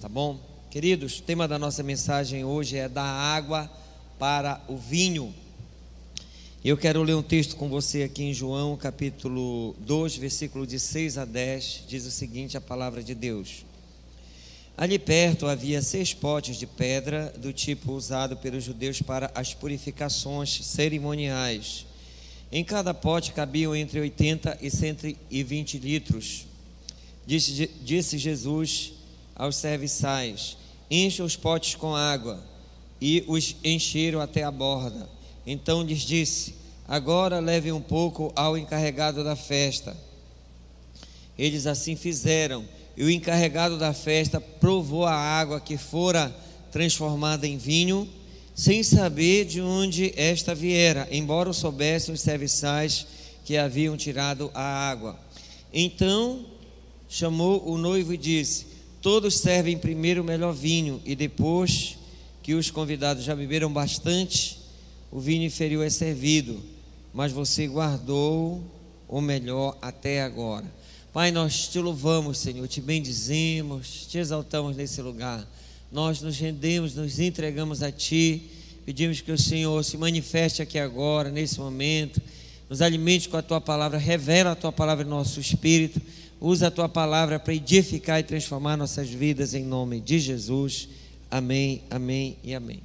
Tá bom? Queridos, o tema da nossa mensagem hoje é da água para o vinho. Eu quero ler um texto com você aqui em João, capítulo 2, versículo de 6 a 10, diz o seguinte: a palavra de Deus. Ali perto havia seis potes de pedra, do tipo usado pelos judeus para as purificações cerimoniais. Em cada pote cabiam entre 80 e 120 litros. Disse, disse Jesus aos serviçais: Encha os potes com água. E os encheram até a borda. Então lhes disse: Agora leve um pouco ao encarregado da festa. Eles assim fizeram. E o encarregado da festa provou a água que fora transformada em vinho, sem saber de onde esta viera, embora soubessem os serviçais que haviam tirado a água. Então chamou o noivo e disse: Todos servem primeiro o melhor vinho, e depois que os convidados já beberam bastante, o vinho inferior é servido, mas você guardou o melhor até agora. Pai, nós te louvamos, Senhor, te bendizemos, te exaltamos nesse lugar. Nós nos rendemos, nos entregamos a Ti, pedimos que o Senhor se manifeste aqui agora, nesse momento, nos alimente com a Tua palavra, revela a Tua palavra em nosso espírito Usa a tua palavra para edificar e transformar nossas vidas em nome de Jesus. Amém, amém e amém.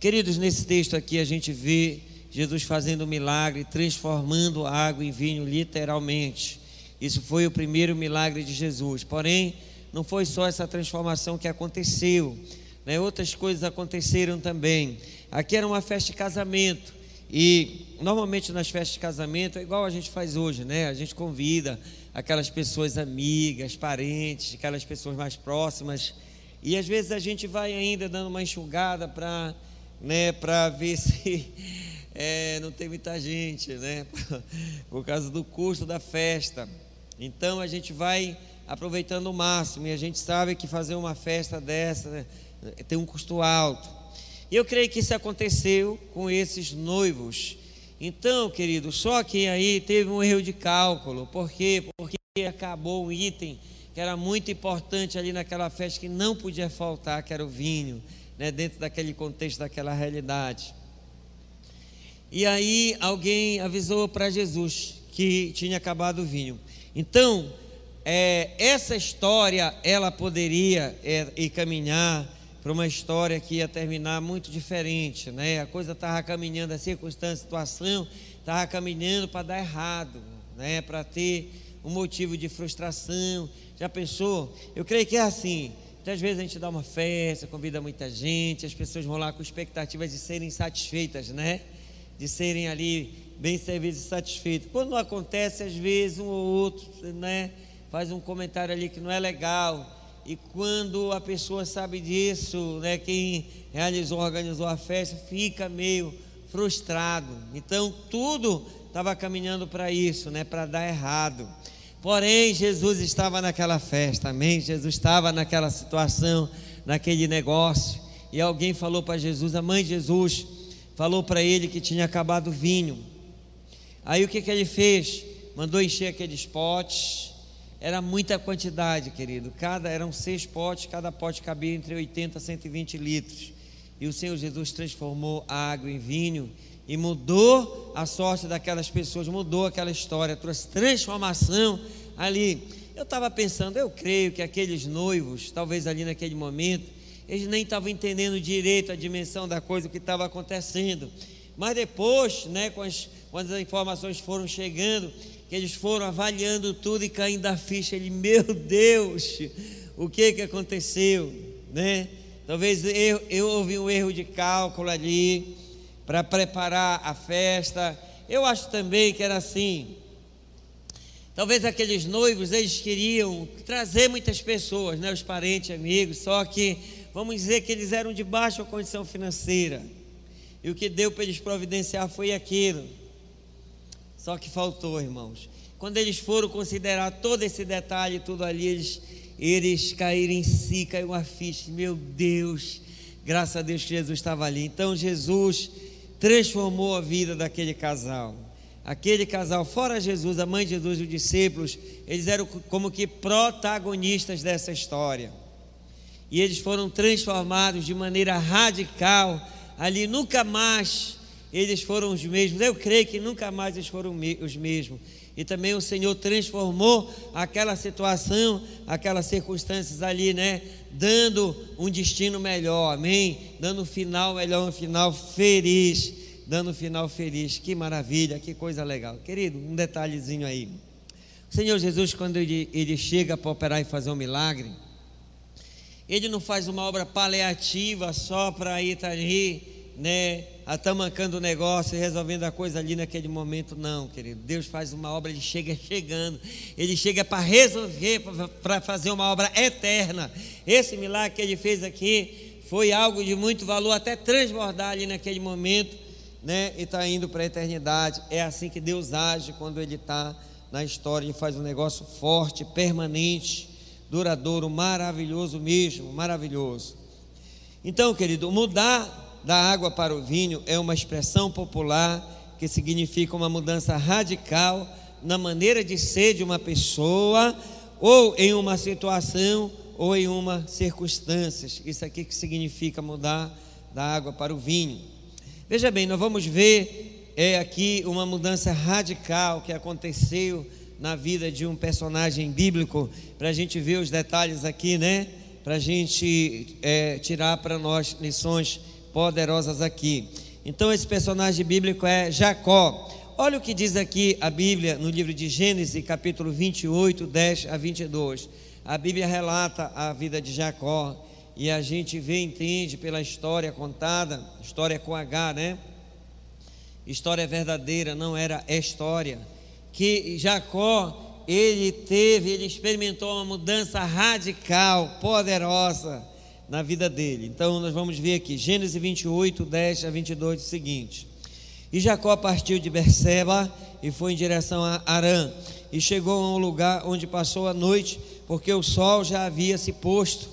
Queridos, nesse texto aqui a gente vê Jesus fazendo um milagre, transformando água em vinho, literalmente. Isso foi o primeiro milagre de Jesus. Porém, não foi só essa transformação que aconteceu, né? outras coisas aconteceram também. Aqui era uma festa de casamento. E normalmente nas festas de casamento é igual a gente faz hoje, né? A gente convida aquelas pessoas amigas, parentes, aquelas pessoas mais próximas. E às vezes a gente vai ainda dando uma enxugada para né, ver se é, não tem muita gente, né? Por causa do custo da festa. Então a gente vai aproveitando o máximo e a gente sabe que fazer uma festa dessa né, tem um custo alto. E eu creio que isso aconteceu com esses noivos. Então, querido, só que aí teve um erro de cálculo. Por quê? Porque acabou um item que era muito importante ali naquela festa que não podia faltar, que era o vinho, né, dentro daquele contexto, daquela realidade. E aí alguém avisou para Jesus que tinha acabado o vinho. Então, é, essa história ela poderia é, ir caminhar para uma história que ia terminar muito diferente, né? A coisa estava caminhando, a circunstância, a situação estava caminhando para dar errado, né? Para ter um motivo de frustração. Já pensou? Eu creio que é assim. Muitas vezes a gente dá uma festa, convida muita gente, as pessoas vão lá com expectativas de serem satisfeitas, né? De serem ali bem servidas e satisfeitas. Quando não acontece, às vezes um ou outro, né? Faz um comentário ali que não é legal e quando a pessoa sabe disso, né, quem realizou, organizou a festa, fica meio frustrado. Então tudo estava caminhando para isso, né, para dar errado. Porém, Jesus estava naquela festa, amém? Jesus estava naquela situação, naquele negócio. E alguém falou para Jesus, a mãe de Jesus falou para ele que tinha acabado o vinho. Aí o que, que ele fez? Mandou encher aqueles potes era muita quantidade, querido. Cada eram seis potes, cada pote cabia entre 80 e 120 litros. E o Senhor Jesus transformou a água em vinho e mudou a sorte daquelas pessoas, mudou aquela história, trouxe transformação ali. Eu estava pensando, eu creio que aqueles noivos, talvez ali naquele momento, eles nem estavam entendendo direito a dimensão da coisa o que estava acontecendo. Mas depois, né, quando as, quando as informações foram chegando, que eles foram avaliando tudo e caindo da ficha. Ele, meu Deus, o que que aconteceu, né? Talvez eu, eu houve um erro de cálculo ali para preparar a festa. Eu acho também que era assim. Talvez aqueles noivos eles queriam trazer muitas pessoas, né, os parentes, amigos, só que vamos dizer que eles eram de baixa condição financeira. E o que deu para eles providenciar foi aquilo. Só que faltou, irmãos. Quando eles foram considerar todo esse detalhe, tudo ali, eles, eles caíram em si, caiu uma ficha. Meu Deus, graças a Deus que Jesus estava ali. Então Jesus transformou a vida daquele casal. Aquele casal, fora Jesus, a mãe de Jesus e os discípulos, eles eram como que protagonistas dessa história. e eles foram transformados de maneira radical. Ali nunca mais eles foram os mesmos. Eu creio que nunca mais eles foram os mesmos. E também o Senhor transformou aquela situação, aquelas circunstâncias ali, né? Dando um destino melhor, amém? Dando um final melhor, um final feliz. Dando um final feliz. Que maravilha, que coisa legal. Querido, um detalhezinho aí. O Senhor Jesus, quando ele, ele chega para operar e fazer um milagre, ele não faz uma obra paliativa só para ir estar tá ali, né, atamancando o negócio e resolvendo a coisa ali naquele momento, não, querido. Deus faz uma obra, ele chega chegando, ele chega para resolver, para fazer uma obra eterna. Esse milagre que ele fez aqui foi algo de muito valor, até transbordar ali naquele momento, né, e está indo para a eternidade. É assim que Deus age quando ele está na história e faz um negócio forte, permanente, duradouro, maravilhoso mesmo, maravilhoso. Então, querido, mudar da água para o vinho é uma expressão popular que significa uma mudança radical na maneira de ser de uma pessoa ou em uma situação ou em uma circunstância. Isso aqui que significa mudar da água para o vinho. Veja bem, nós vamos ver é aqui uma mudança radical que aconteceu na vida de um personagem bíblico, para a gente ver os detalhes aqui, né? Para a gente é, tirar para nós lições poderosas aqui. Então, esse personagem bíblico é Jacó. Olha o que diz aqui a Bíblia no livro de Gênesis, capítulo 28, 10 a 22. A Bíblia relata a vida de Jacó e a gente vê, entende pela história contada, história com H, né? história verdadeira, não era história, que Jacó, ele teve, ele experimentou uma mudança radical, poderosa na vida dele. Então nós vamos ver aqui, Gênesis 28, 10 a 22, o seguinte: E Jacó partiu de Berseba e foi em direção a Arã, e chegou a um lugar onde passou a noite, porque o sol já havia se posto.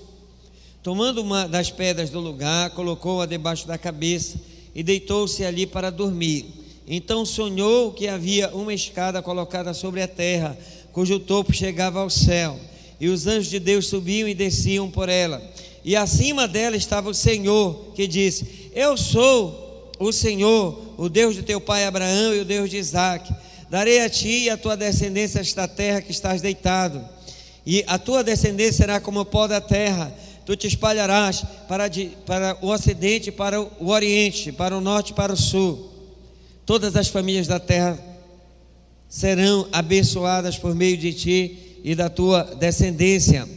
Tomando uma das pedras do lugar, colocou-a debaixo da cabeça e deitou-se ali para dormir. Então sonhou que havia uma escada colocada sobre a terra, cujo topo chegava ao céu, e os anjos de Deus subiam e desciam por ela. E acima dela estava o Senhor, que disse: Eu sou o Senhor, o Deus de teu pai Abraão e o Deus de Isaac. Darei a ti e a tua descendência esta terra que estás deitado, e a tua descendência será como o pó da terra tu te espalharás para, de, para o ocidente, para o oriente, para o norte para o sul. Todas as famílias da terra serão abençoadas por meio de ti e da tua descendência.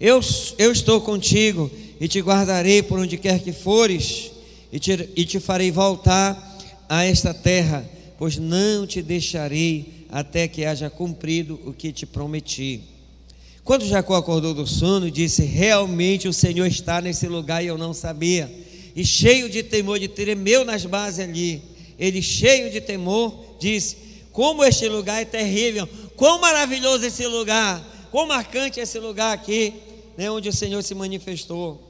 Eu, eu estou contigo e te guardarei por onde quer que fores, e te, e te farei voltar a esta terra, pois não te deixarei até que haja cumprido o que te prometi. Quando Jacó acordou do sono, disse: Realmente o Senhor está nesse lugar e eu não sabia. E cheio de temor, de tremeu nas bases ali. Ele, cheio de temor, disse: Como este lugar é terrível, quão maravilhoso esse lugar, quão marcante esse lugar aqui, né, onde o Senhor se manifestou.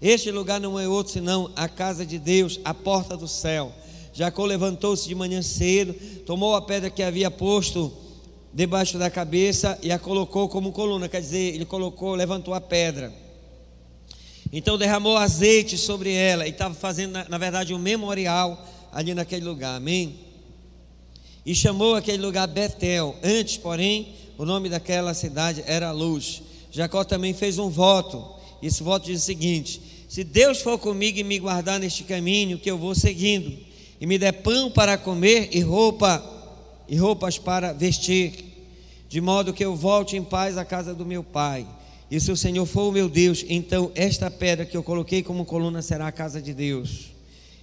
Este lugar não é outro senão a casa de Deus, a porta do céu. Jacó levantou-se de manhã cedo, tomou a pedra que havia posto debaixo da cabeça e a colocou como coluna, quer dizer, ele colocou, levantou a pedra. Então derramou azeite sobre ela e estava fazendo, na, na verdade, um memorial ali naquele lugar, amém? E chamou aquele lugar Betel. Antes, porém, o nome daquela cidade era Luz. Jacó também fez um voto. Esse voto diz o seguinte: Se Deus for comigo e me guardar neste caminho que eu vou seguindo, e me der pão para comer e roupa e roupas para vestir, de modo que eu volte em paz à casa do meu pai. E se o Senhor for o meu Deus, então esta pedra que eu coloquei como coluna será a casa de Deus.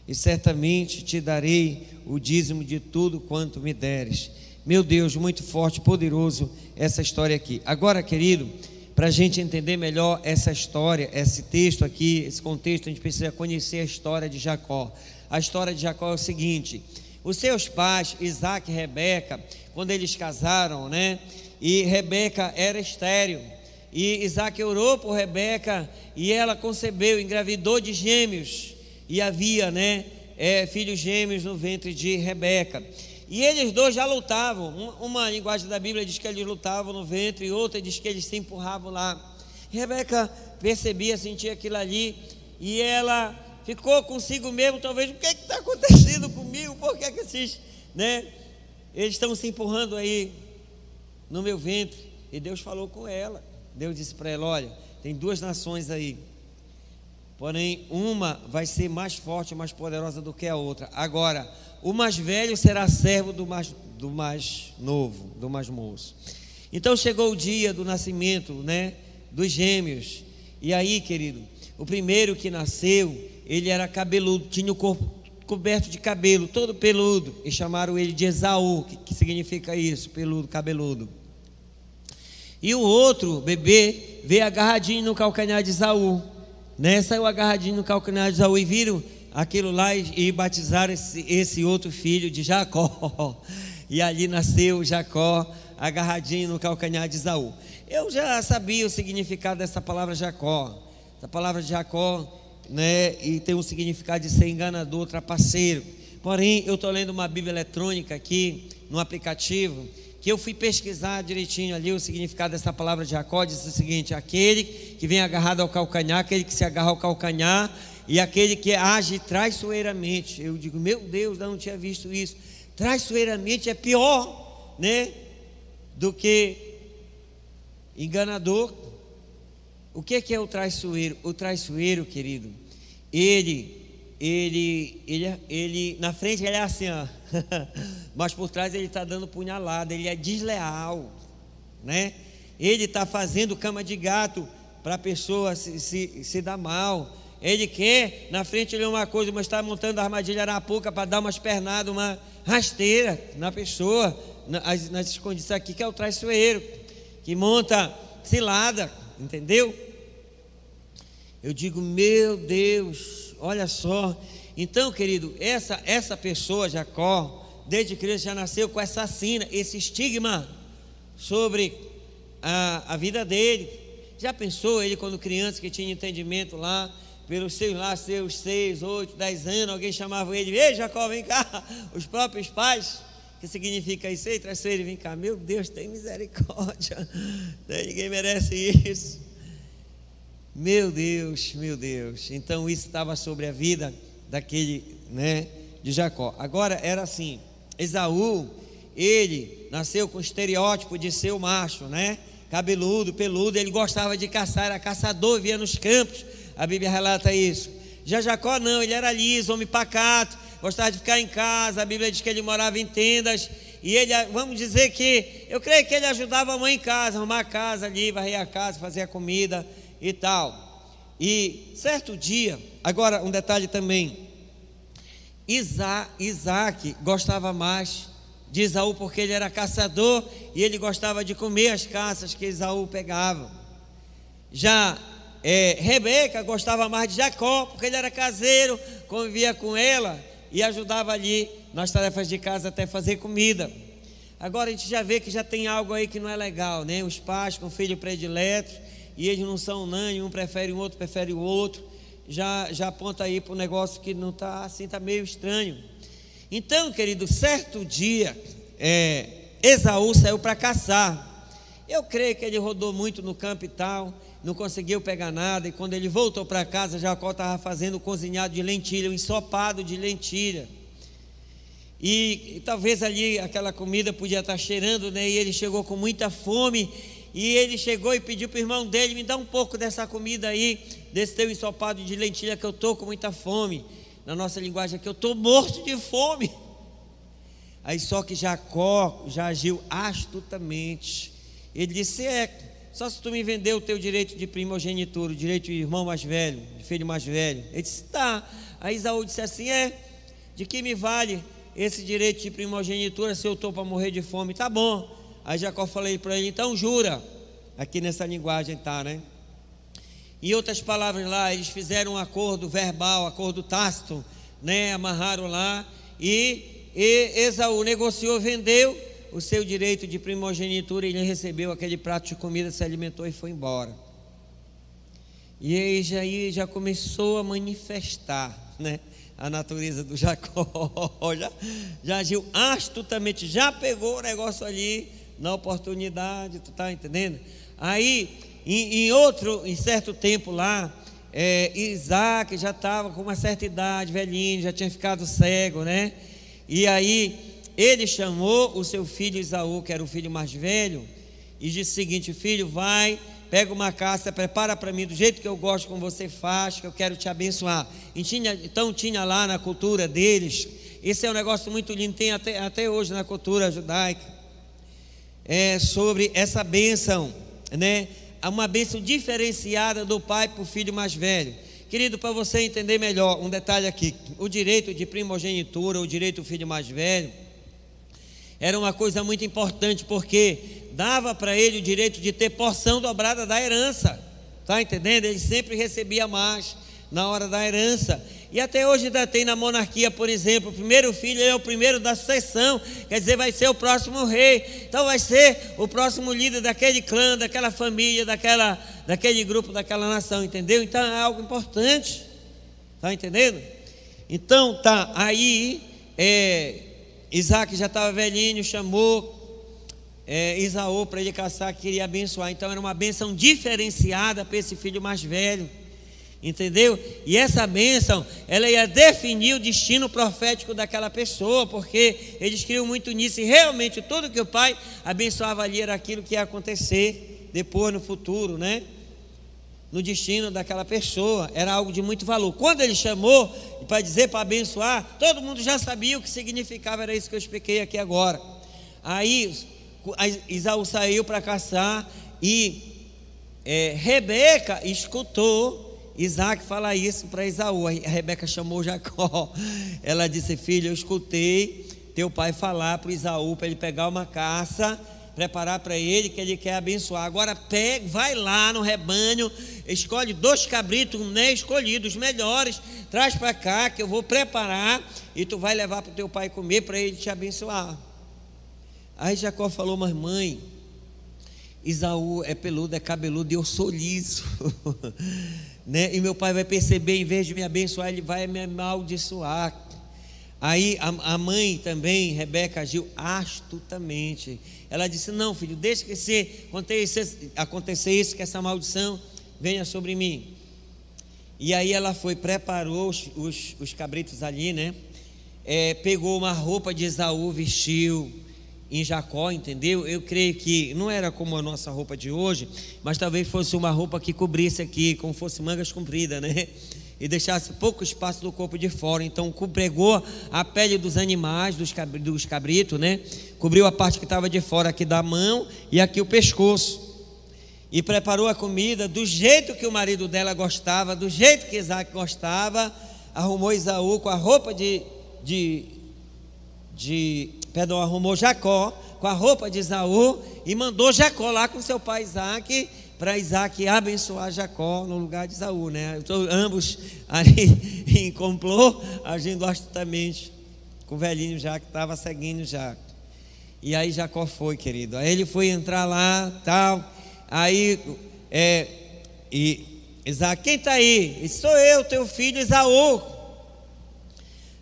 E certamente te darei o dízimo de tudo quanto me deres. Meu Deus, muito forte, poderoso essa história aqui. Agora, querido, para a gente entender melhor essa história, esse texto aqui, esse contexto, a gente precisa conhecer a história de Jacó. A história de Jacó é o seguinte: os seus pais, Isaac e Rebeca, quando eles casaram, né? E Rebeca era estéril. E Isaac orou por Rebeca e ela concebeu, engravidou de gêmeos. E havia, né? É, filhos gêmeos no ventre de Rebeca. E eles dois já lutavam. Uma linguagem da Bíblia diz que eles lutavam no ventre, e outra diz que eles se empurravam lá. Rebeca percebia, sentia aquilo ali, e ela ficou consigo mesmo, talvez, o que é está acontecendo comigo? Por que, é que esses, né? Eles estão se empurrando aí no meu ventre. E Deus falou com ela. Deus disse para ela: Olha, tem duas nações aí. Porém, uma vai ser mais forte, mais poderosa do que a outra. Agora, o mais velho será servo do mais, do mais novo, do mais moço. Então chegou o dia do nascimento, né? Dos gêmeos. E aí, querido, o primeiro que nasceu, ele era cabeludo, tinha o corpo coberto de cabelo, todo peludo, e chamaram ele de Esaú, que, que significa isso, peludo, cabeludo. E o outro bebê veio agarradinho no calcanhar de Esaú, né? Saiu agarradinho no calcanhar de Esaú e viram aquilo lá e, batizaram esse, esse outro filho de Jacó. E ali nasceu Jacó agarradinho no calcanhar de Esaú. Eu já sabia o significado dessa palavra Jacó. Essa palavra Jacó né, e tem um significado de ser enganador, trapaceiro. Porém, eu estou lendo uma Bíblia eletrônica aqui, no aplicativo, que eu fui pesquisar direitinho ali o significado dessa palavra Jacó, diz o seguinte: aquele que vem agarrado ao calcanhar, aquele que se agarra ao calcanhar, e aquele que age traiçoeiramente. Eu digo, meu Deus, eu não tinha visto isso. Traiçoeiramente é pior, né? Do que enganador. O que é o traiçoeiro? O traiçoeiro, querido, ele, ele, ele, ele, na frente ele é assim, ó, mas por trás ele está dando punhalada, ele é desleal, né? Ele está fazendo cama de gato para a pessoa se, se, se dar mal. Ele quer, na frente ele é uma coisa, mas está montando a armadilha arapuca para dar umas pernadas, uma rasteira na pessoa, nas, nas condições aqui, que é o traiçoeiro, que monta cilada, entendeu? Eu digo, meu Deus, olha só. Então, querido, essa, essa pessoa, Jacó, desde criança já nasceu com essa sina, esse estigma sobre a, a vida dele. Já pensou ele quando criança que tinha entendimento lá, pelos seus lá, seus seis, oito, dez anos, alguém chamava ele, ei Jacó, vem cá, os próprios pais, que significa isso? Ei, traz ele, vem cá, meu Deus, tem misericórdia, ninguém merece isso. Meu Deus, meu Deus. Então isso estava sobre a vida daquele, né, de Jacó. Agora era assim, Esaú, ele nasceu com o estereótipo de ser o macho, né? Cabeludo, peludo, ele gostava de caçar, era caçador, via nos campos. A Bíblia relata isso. Já Jacó não, ele era liso, homem pacato, gostava de ficar em casa. A Bíblia diz que ele morava em tendas e ele, vamos dizer que, eu creio que ele ajudava a mãe em casa, arrumar a casa ali, varrer a casa, fazer a comida e tal. E certo dia, agora um detalhe também, Isa, Isaac gostava mais de Isaú porque ele era caçador e ele gostava de comer as caças que Isaú pegava. Já é, Rebeca gostava mais de Jacó porque ele era caseiro, convivia com ela e ajudava ali nas tarefas de casa até fazer comida. Agora a gente já vê que já tem algo aí que não é legal, né? Os pais com filho predileto e eles não são unânimes, um prefere um outro, prefere o outro, já, já aponta aí para um negócio que não está assim, está meio estranho. Então, querido, certo dia, é, Esaú saiu para caçar. Eu creio que ele rodou muito no campo e tal, não conseguiu pegar nada, e quando ele voltou para casa, Jacó estava fazendo cozinhado de lentilha, um ensopado de lentilha. E, e, talvez ali aquela comida podia estar cheirando, né? E ele chegou com muita fome e ele chegou e pediu para o irmão dele: me dá um pouco dessa comida aí, desse teu ensopado de lentilha, que eu estou com muita fome. Na nossa linguagem aqui, eu estou morto de fome. Aí só que Jacó já agiu astutamente. Ele disse: É, só se tu me vender o teu direito de primogenitura, o direito de irmão mais velho, de filho mais velho. Ele disse: Tá. Aí Isaú disse assim: É, de que me vale esse direito de primogenitura se eu estou para morrer de fome? Tá bom. Aí Jacó falei para ele, então jura. Aqui nessa linguagem tá, né? Em outras palavras lá, eles fizeram um acordo verbal, acordo tácito, né? Amarraram lá e, e Esaú negociou, vendeu o seu direito de primogenitura, ele recebeu aquele prato de comida, se alimentou e foi embora. E aí já, já começou a manifestar, né? A natureza do Jacó, já, já agiu astutamente, já pegou o negócio ali, na oportunidade, tu está entendendo? Aí em, em outro, em certo tempo lá, é, Isaac já estava com uma certa idade, velhinho, já tinha ficado cego, né? E aí ele chamou o seu filho Isaú, que era o filho mais velho, e disse o seguinte: Filho, vai, pega uma caça, prepara para mim do jeito que eu gosto, como você faz, que eu quero te abençoar. Tinha, então tinha lá na cultura deles, esse é um negócio muito lindo, tem até, até hoje na cultura judaica, é sobre essa bênção, né? uma bênção diferenciada do pai para o filho mais velho. Querido, para você entender melhor, um detalhe aqui: o direito de primogenitura, o direito do filho mais velho, era uma coisa muito importante, porque dava para ele o direito de ter porção dobrada da herança. Está entendendo? Ele sempre recebia mais na hora da herança. E até hoje ainda tem na monarquia, por exemplo, o primeiro filho é o primeiro da sucessão, quer dizer, vai ser o próximo rei. Então vai ser o próximo líder daquele clã, daquela família, daquela, daquele grupo, daquela nação, entendeu? Então é algo importante. Está entendendo? Então tá, aí é, Isaac já estava velhinho, chamou é, Isaú para ele caçar, queria abençoar. Então era uma benção diferenciada para esse filho mais velho. Entendeu? E essa bênção, ela ia definir o destino profético daquela pessoa, porque eles criam muito nisso, e realmente tudo que o pai abençoava ali era aquilo que ia acontecer depois no futuro, né? No destino daquela pessoa, era algo de muito valor. Quando ele chamou para dizer para abençoar, todo mundo já sabia o que significava, era isso que eu expliquei aqui agora. Aí Isaú saiu para caçar e é, Rebeca escutou Isaac fala isso para Isaú. Rebeca chamou Jacó. Ela disse: Filho, eu escutei teu pai falar para Isaú para ele pegar uma caça, preparar para ele, que ele quer abençoar. Agora pega, vai lá no rebanho, escolhe dois cabritos, né, escolhidos, melhores, traz para cá que eu vou preparar e tu vai levar para o teu pai comer para ele te abençoar. Aí Jacó falou: Mas mãe, Isaú é peludo, é cabeludo e eu sou liso. né? E meu pai vai perceber, em vez de me abençoar, ele vai me amaldiçoar. Aí a, a mãe também, Rebeca, agiu astutamente. Ela disse: Não, filho, deixa que se acontecer, acontecer isso, que essa maldição venha sobre mim. E aí ela foi, preparou os, os, os cabritos ali, né? É, pegou uma roupa de Esaú, vestiu em Jacó, entendeu? Eu creio que não era como a nossa roupa de hoje, mas talvez fosse uma roupa que cobrisse aqui, como fosse mangas compridas, né? E deixasse pouco espaço do corpo de fora. Então, pregou a pele dos animais, dos, dos cabritos, né? Cobriu a parte que estava de fora aqui da mão e aqui o pescoço. E preparou a comida do jeito que o marido dela gostava, do jeito que Isaac gostava. Arrumou Isaú com a roupa de, de, de perdão, arrumou Jacó com a roupa de Isaú e mandou Jacó lá com seu pai Isaac para Isaac abençoar Jacó no lugar de Isaú, né? Então, ambos ali em complô, agindo astutamente com o velhinho já que estava seguindo já. E aí Jacó foi, querido. Aí ele foi entrar lá, tal. Aí, é, e Isaac, quem está aí? Sou eu, teu filho Isaú.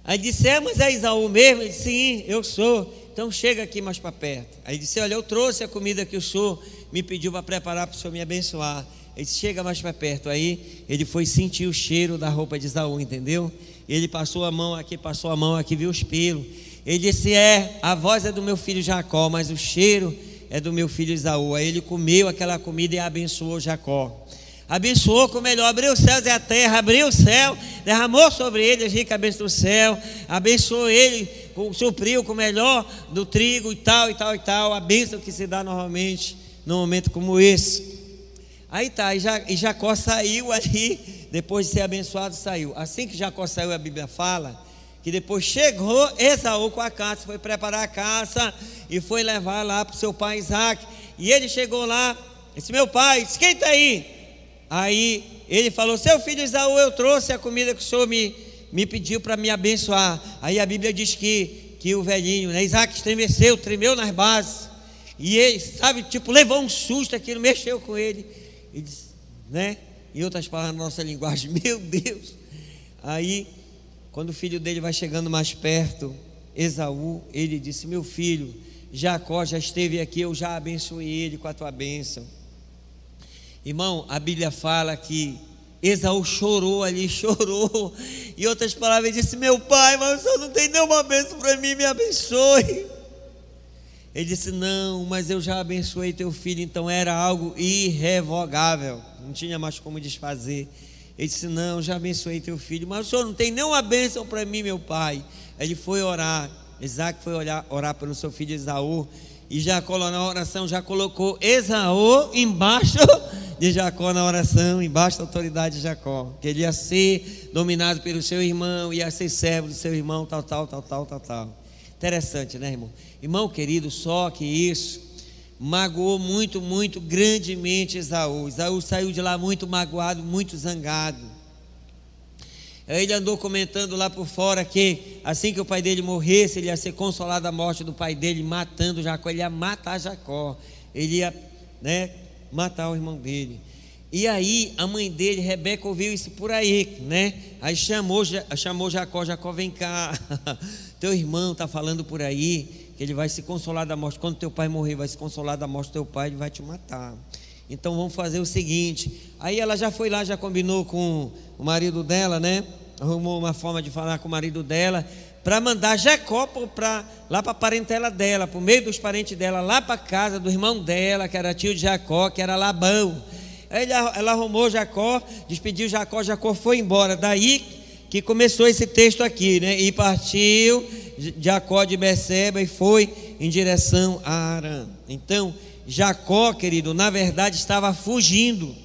Aí disse: É, mas é Isaú mesmo? Ele disse: Sim, eu sou. Então chega aqui mais para perto. Aí disse: Olha, eu trouxe a comida que o senhor me pediu para preparar para o senhor me abençoar. Ele disse: Chega mais para perto. Aí ele foi sentir o cheiro da roupa de Isaú, entendeu? Ele passou a mão aqui, passou a mão aqui, viu os pelos. Ele disse: É, a voz é do meu filho Jacó, mas o cheiro é do meu filho Isaú. Aí ele comeu aquela comida e abençoou Jacó abençoou com o melhor, abriu os céus e a terra, abriu o céu, derramou sobre ele as ricas bênçãos do céu, abençoou ele, supriu com o melhor do trigo e tal, e tal, e tal, a bênção que se dá normalmente num momento como esse. Aí tá, e Jacó saiu ali, depois de ser abençoado, saiu. Assim que Jacó saiu, a Bíblia fala que depois chegou Esaú com a caça, foi preparar a caça e foi levar lá para o seu pai Isaac. E ele chegou lá, disse: Meu pai, disse, quem está aí? Aí ele falou: Seu filho Isaú, eu trouxe a comida que o senhor me, me pediu para me abençoar. Aí a Bíblia diz que, que o velhinho, né, Isaac estremeceu, tremeu nas bases. E ele, sabe, tipo, levou um susto, aquilo mexeu com ele. E disse, né? Em outras palavras, na nossa linguagem, meu Deus. Aí, quando o filho dele vai chegando mais perto, Esaú, ele disse: Meu filho, Jacó já esteve aqui, eu já abençoei ele com a tua bênção. Irmão, a Bíblia fala que Esaú chorou ali, chorou. E outras palavras, disse: Meu pai, mas o senhor não tem nenhuma bênção para mim, me abençoe. Ele disse: Não, mas eu já abençoei teu filho, então era algo irrevogável, não tinha mais como desfazer. Ele disse: Não, já abençoei teu filho, mas o senhor não tem nenhuma bênção para mim, meu pai. Ele foi orar, Isaac foi orar, orar pelo seu filho Esaú, e Jacó na oração já colocou Esaú embaixo de Jacó na oração, embaixo da autoridade de Jacó, que ele ia ser dominado pelo seu irmão, ia ser servo do seu irmão, tal, tal, tal, tal, tal, tal. Interessante, né, irmão? Irmão querido, só que isso magoou muito, muito grandemente Esaú. Esaú saiu de lá muito magoado, muito zangado. Ele andou comentando lá por fora que assim que o pai dele morresse, ele ia ser consolado da morte do pai dele, matando Jacó. Ele ia matar Jacó. Ele ia né, matar o irmão dele. E aí a mãe dele, Rebeca, ouviu isso por aí, né? Aí chamou, chamou Jacó, Jacó, vem cá. Teu irmão está falando por aí que ele vai se consolar da morte. Quando teu pai morrer, vai se consolar da morte do teu pai, ele vai te matar. Então vamos fazer o seguinte. Aí ela já foi lá, já combinou com o marido dela, né? Arrumou uma forma de falar com o marido dela para mandar Jacó pra, lá para a parentela dela, por meio dos parentes dela, lá para a casa do irmão dela, que era tio de Jacó, que era Labão. Aí ela arrumou Jacó, despediu Jacó, Jacó foi embora. Daí que começou esse texto aqui, né? E partiu Jacó de Beceba e foi em direção a Arã. Então, Jacó, querido, na verdade estava fugindo.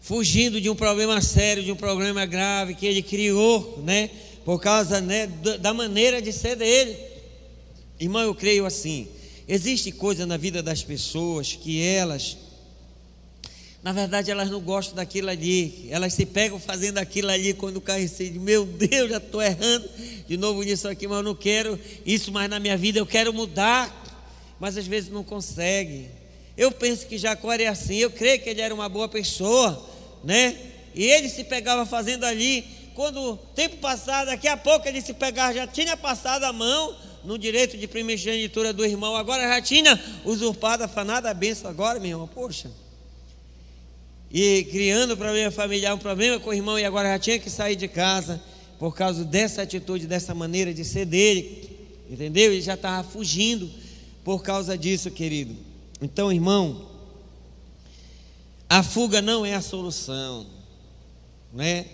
Fugindo de um problema sério, de um problema grave que ele criou, né? Por causa né, da maneira de ser dele. Irmão, eu creio assim: existe coisa na vida das pessoas que elas na verdade, elas não gostam daquilo ali. Elas se pegam fazendo aquilo ali quando cai em Meu Deus, já estou errando de novo nisso aqui, mas eu não quero isso mais na minha vida. Eu quero mudar, mas às vezes não consegue. Eu penso que Jacó era assim. Eu creio que ele era uma boa pessoa, né? E ele se pegava fazendo ali. Quando o tempo passado, daqui a pouco ele se pegava, já tinha passado a mão no direito de primogenitura do irmão. Agora já tinha usurpado a fanada benção agora, meu irmão. Poxa e criando problema familiar, um problema com o irmão, e agora já tinha que sair de casa por causa dessa atitude, dessa maneira de ser dele, entendeu? Ele já estava fugindo por causa disso, querido. Então, irmão, a fuga não é a solução, né?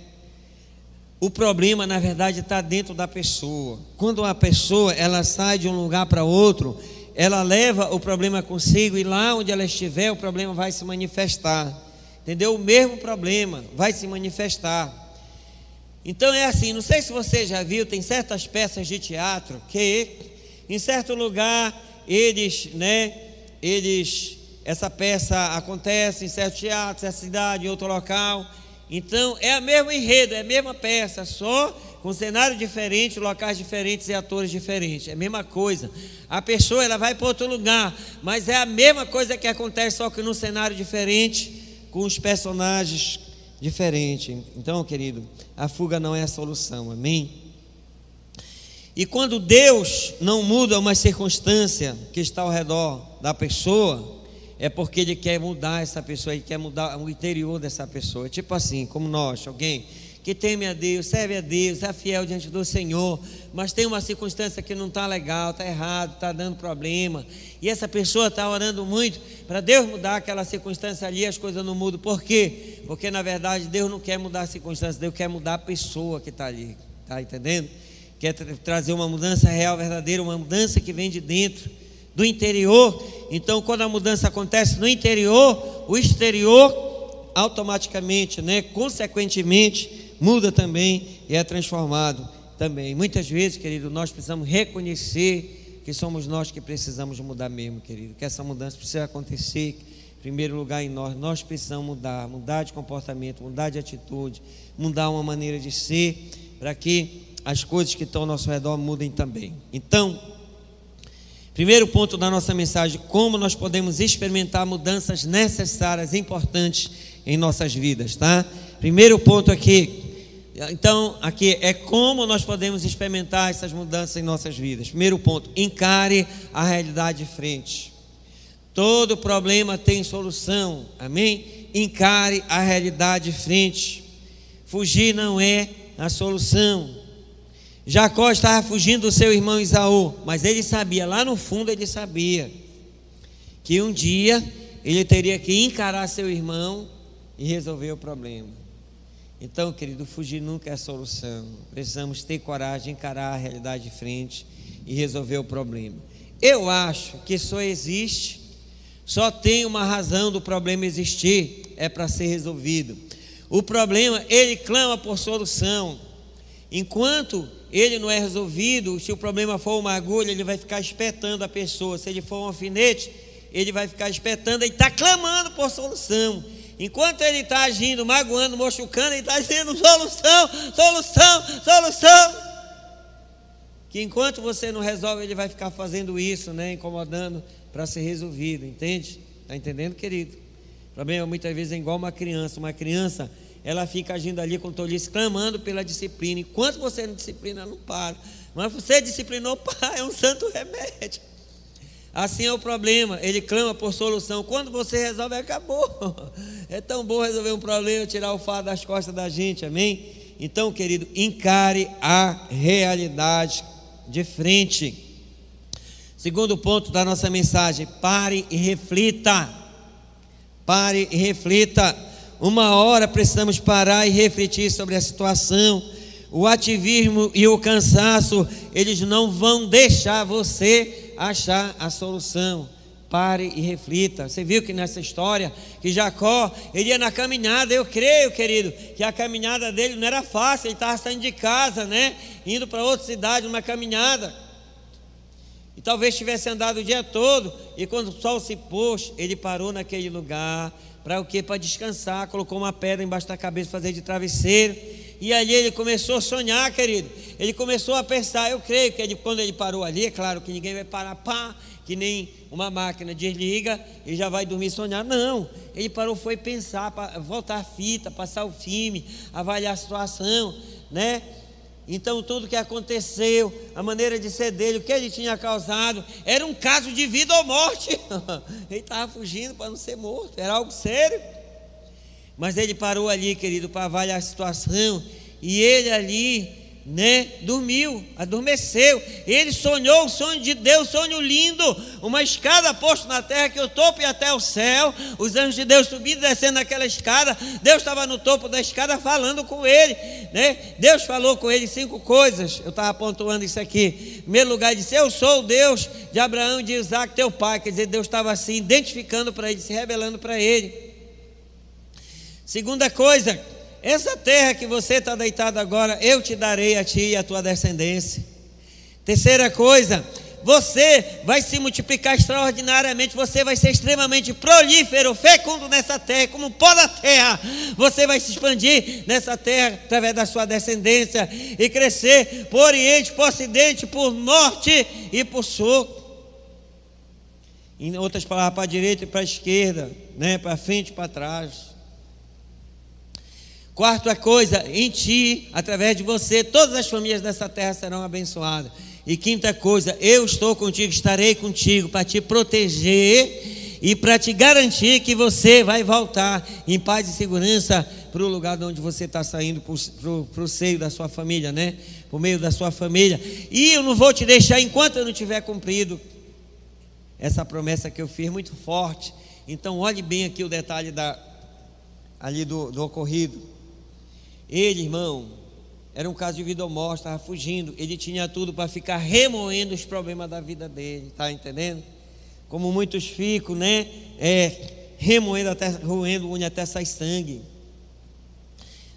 O problema, na verdade, está dentro da pessoa. Quando uma pessoa ela sai de um lugar para outro, ela leva o problema consigo e lá onde ela estiver, o problema vai se manifestar entendeu? O mesmo problema vai se manifestar. Então é assim, não sei se você já viu, tem certas peças de teatro que em certo lugar eles, né, eles essa peça acontece em certo teatro, certa cidade, em outro local. Então é a mesma enredo, é a mesma peça, só com cenário diferente, locais diferentes e atores diferentes. É a mesma coisa. A pessoa ela vai para outro lugar, mas é a mesma coisa que acontece só que num cenário diferente com os personagens diferentes. Então, querido, a fuga não é a solução, amém? E quando Deus não muda uma circunstância que está ao redor da pessoa, é porque Ele quer mudar essa pessoa, Ele quer mudar o interior dessa pessoa. Tipo assim, como nós, alguém que teme a Deus, serve a Deus, é fiel diante do Senhor, mas tem uma circunstância que não está legal, está errado, está dando problema, e essa pessoa está orando muito para Deus mudar aquela circunstância ali, as coisas não mudam. Por quê? Porque na verdade Deus não quer mudar a circunstância, Deus quer mudar a pessoa que está ali, está entendendo? Quer trazer uma mudança real, verdadeira, uma mudança que vem de dentro, do interior. Então, quando a mudança acontece no interior, o exterior automaticamente, né, consequentemente, muda também e é transformado também. Muitas vezes, querido, nós precisamos reconhecer que somos nós que precisamos mudar mesmo, querido. Que essa mudança precisa acontecer, em primeiro lugar, em nós. Nós precisamos mudar, mudar de comportamento, mudar de atitude, mudar uma maneira de ser, para que as coisas que estão ao nosso redor mudem também. Então, primeiro ponto da nossa mensagem: como nós podemos experimentar mudanças necessárias, importantes em nossas vidas, tá? Primeiro ponto aqui, então, aqui é como nós podemos experimentar essas mudanças em nossas vidas. Primeiro ponto, encare a realidade de frente. Todo problema tem solução, amém? Encare a realidade de frente. Fugir não é a solução. Jacó estava fugindo do seu irmão Isaú, mas ele sabia, lá no fundo ele sabia, que um dia ele teria que encarar seu irmão e resolver o problema. Então, querido, fugir nunca é a solução. Precisamos ter coragem de encarar a realidade de frente e resolver o problema. Eu acho que só existe, só tem uma razão do problema existir, é para ser resolvido. O problema, ele clama por solução. Enquanto ele não é resolvido, se o problema for uma agulha, ele vai ficar espetando a pessoa. Se ele for um alfinete, ele vai ficar espetando e está clamando por solução. Enquanto ele está agindo, magoando, machucando, ele está dizendo solução, solução, solução. Que enquanto você não resolve, ele vai ficar fazendo isso, né? Incomodando para ser resolvido, entende? Está entendendo, querido? O problema muitas vezes é igual uma criança. Uma criança, ela fica agindo ali com tolice, clamando pela disciplina. Enquanto você não disciplina, não para. Mas você disciplinou, pá, é um santo remédio. Assim é o problema, ele clama por solução. Quando você resolve, acabou. É tão bom resolver um problema, tirar o fardo das costas da gente, amém? Então, querido, encare a realidade de frente. Segundo ponto da nossa mensagem: pare e reflita. Pare e reflita. Uma hora precisamos parar e refletir sobre a situação. O ativismo e o cansaço, eles não vão deixar você achar a solução. Pare e reflita. Você viu que nessa história que Jacó, ele ia na caminhada, eu creio, querido, que a caminhada dele não era fácil, ele estava saindo de casa, né? Indo para outra cidade, numa caminhada. E talvez tivesse andado o dia todo, e quando o sol se pôs, ele parou naquele lugar, para o quê? Para descansar, colocou uma pedra embaixo da cabeça, fazer de travesseiro. E ali ele começou a sonhar, querido. Ele começou a pensar. Eu creio que ele, quando ele parou ali, é claro que ninguém vai parar, pá, que nem uma máquina desliga e já vai dormir sonhar. Não. Ele parou, foi pensar, voltar a fita, passar o filme, avaliar a situação, né? Então, tudo que aconteceu, a maneira de ser dele, o que ele tinha causado, era um caso de vida ou morte. ele estava fugindo para não ser morto, era algo sério. Mas ele parou ali, querido, para avaliar a situação. E ele ali, né, dormiu, adormeceu. Ele sonhou o sonho de Deus, sonho lindo. Uma escada posta na terra que o topo ia até o céu. Os anjos de Deus subindo e descendo aquela escada. Deus estava no topo da escada falando com ele, né? Deus falou com ele cinco coisas. Eu estava pontuando isso aqui. Em primeiro lugar, disse: Eu sou o Deus de Abraão de Isaac, teu pai. Quer dizer, Deus estava assim, identificando para ele, se revelando para ele. Segunda coisa, essa terra que você está deitado agora, eu te darei a ti e a tua descendência. Terceira coisa, você vai se multiplicar extraordinariamente, você vai ser extremamente prolífero, fecundo nessa terra, como pó da terra. Você vai se expandir nessa terra através da sua descendência e crescer por oriente, por ocidente, por norte e por sul. Em outras palavras, para a direita e para a esquerda, né? para frente e para trás. Quarta coisa, em ti, através de você, todas as famílias dessa terra serão abençoadas. E quinta coisa, eu estou contigo, estarei contigo para te proteger e para te garantir que você vai voltar em paz e segurança para o lugar de onde você está saindo, para o seio da sua família, né? Por meio da sua família. E eu não vou te deixar enquanto eu não tiver cumprido essa promessa que eu fiz, muito forte. Então, olhe bem aqui o detalhe da, ali do, do ocorrido. Ele, irmão, era um caso de vida ou morte, estava fugindo. Ele tinha tudo para ficar remoendo os problemas da vida dele, tá entendendo? Como muitos ficam, né? É, remoendo até, roendo unha até sair sangue.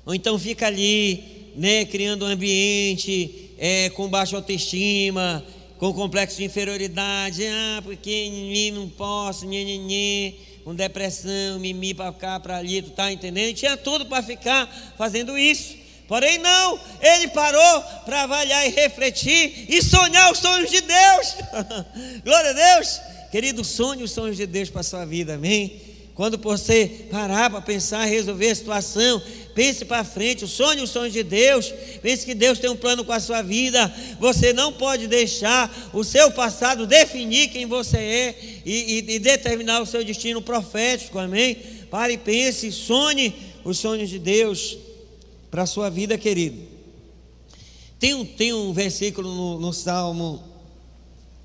Ou então fica ali, né? Criando um ambiente é, com baixa autoestima, com complexo de inferioridade. Ah, porque não posso, nhê com depressão, mimi para cá, para ali, tu tá entendendo? Tinha tudo para ficar fazendo isso. Porém, não, ele parou para avaliar e refletir e sonhar os sonhos de Deus. Glória a Deus. Querido, sonhe os sonhos de Deus para a sua vida, amém? Quando você parar para pensar, resolver a situação, pense para frente, sonhe os sonhos de Deus, pense que Deus tem um plano com a sua vida. Você não pode deixar o seu passado definir quem você é e, e, e determinar o seu destino profético, amém? Pare e pense, sonhe os sonhos de Deus para a sua vida, querido. Tem um, tem um versículo no, no Salmo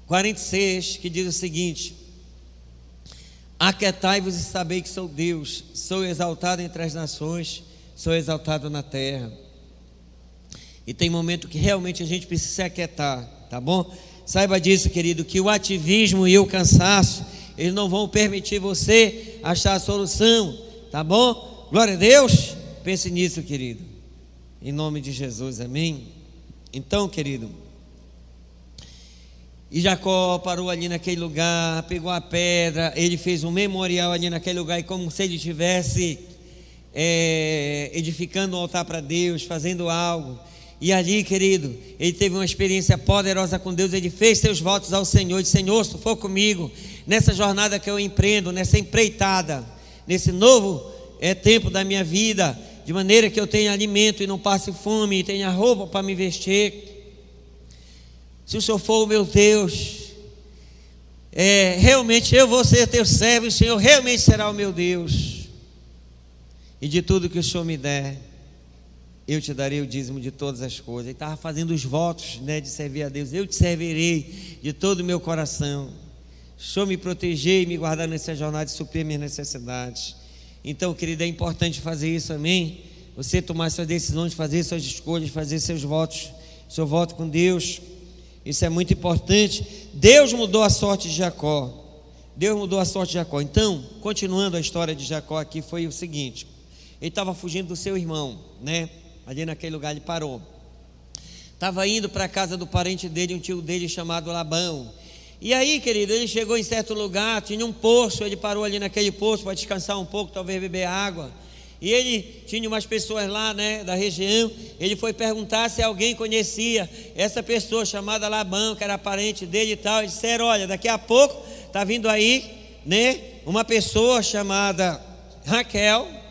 46 que diz o seguinte: Aquetai-vos e sabei que sou Deus, sou exaltado entre as nações, sou exaltado na terra. E tem momento que realmente a gente precisa se aquietar, tá bom? Saiba disso, querido, que o ativismo e o cansaço, eles não vão permitir você achar a solução, tá bom? Glória a Deus. Pense nisso, querido. Em nome de Jesus, amém. Então, querido, e Jacó parou ali naquele lugar, pegou a pedra, ele fez um memorial ali naquele lugar, e como se ele estivesse é, edificando um altar para Deus, fazendo algo. E ali, querido, ele teve uma experiência poderosa com Deus. Ele fez seus votos ao Senhor. Disse: Senhor, se for comigo nessa jornada que eu empreendo, nessa empreitada, nesse novo é, tempo da minha vida, de maneira que eu tenha alimento e não passe fome, e tenha roupa para me vestir se o Senhor for o meu Deus, é, realmente eu vou ser teu servo, e o Senhor realmente será o meu Deus. E de tudo que o Senhor me der, eu te darei o dízimo de todas as coisas. Ele estava fazendo os votos né, de servir a Deus. Eu te servirei de todo o meu coração. O Senhor me proteger e me guardar nessa jornada e suprir minhas necessidades. Então, querido, é importante fazer isso, amém? Você tomar suas decisões, fazer suas escolhas, fazer seus votos, seu voto com Deus. Isso é muito importante. Deus mudou a sorte de Jacó. Deus mudou a sorte de Jacó. Então, continuando a história de Jacó aqui, foi o seguinte: ele estava fugindo do seu irmão, né? Ali naquele lugar ele parou. Estava indo para a casa do parente dele, um tio dele chamado Labão. E aí, querido, ele chegou em certo lugar, tinha um poço, ele parou ali naquele poço para descansar um pouco, talvez beber água. E ele tinha umas pessoas lá, né, da região. Ele foi perguntar se alguém conhecia essa pessoa chamada Labão, que era parente dele e tal. E disseram: Olha, daqui a pouco está vindo aí, né, uma pessoa chamada Raquel.